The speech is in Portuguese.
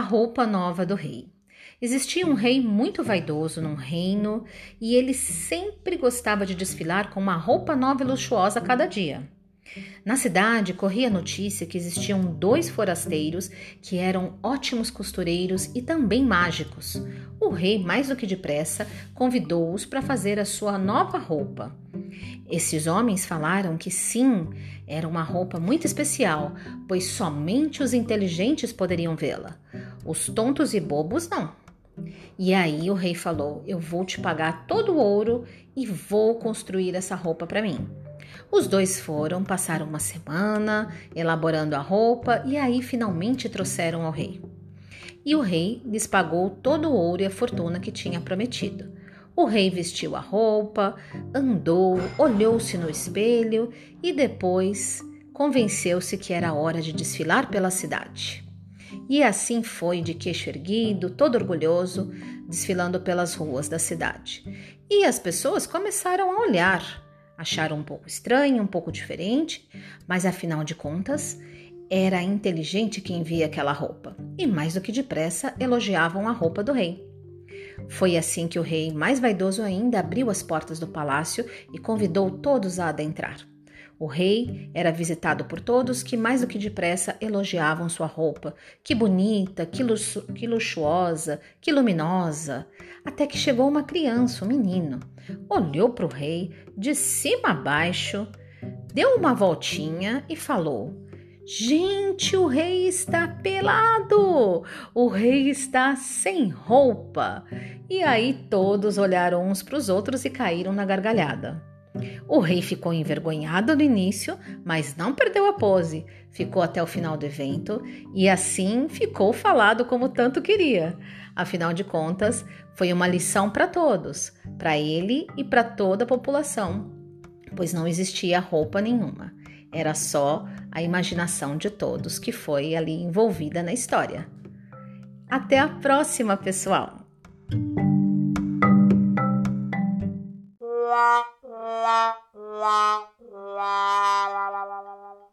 roupa nova do rei. Existia um rei muito vaidoso num reino e ele sempre gostava de desfilar com uma roupa nova e luxuosa a cada dia. Na cidade corria a notícia que existiam dois forasteiros que eram ótimos costureiros e também mágicos. O rei, mais do que depressa, convidou-os para fazer a sua nova roupa. Esses homens falaram que sim, era uma roupa muito especial, pois somente os inteligentes poderiam vê-la. Os tontos e bobos não. E aí o rei falou: Eu vou te pagar todo o ouro e vou construir essa roupa para mim. Os dois foram, passaram uma semana elaborando a roupa e aí finalmente trouxeram ao rei. E o rei lhes pagou todo o ouro e a fortuna que tinha prometido. O rei vestiu a roupa, andou, olhou-se no espelho e depois convenceu-se que era hora de desfilar pela cidade. E assim foi, de queixo erguido, todo orgulhoso, desfilando pelas ruas da cidade. E as pessoas começaram a olhar Acharam um pouco estranho, um pouco diferente, mas afinal de contas, era inteligente quem via aquela roupa, e mais do que depressa elogiavam a roupa do rei. Foi assim que o rei, mais vaidoso ainda, abriu as portas do palácio e convidou todos a adentrar. O rei era visitado por todos que, mais do que depressa, elogiavam sua roupa. Que bonita, que, luxu que luxuosa, que luminosa. Até que chegou uma criança, um menino. Olhou para o rei de cima a baixo, deu uma voltinha e falou: Gente, o rei está pelado! O rei está sem roupa! E aí todos olharam uns para os outros e caíram na gargalhada. O rei ficou envergonhado no início, mas não perdeu a pose. Ficou até o final do evento e assim ficou falado como tanto queria. Afinal de contas, foi uma lição para todos, para ele e para toda a população, pois não existia roupa nenhuma. Era só a imaginação de todos que foi ali envolvida na história. Até a próxima, pessoal! 哇哇。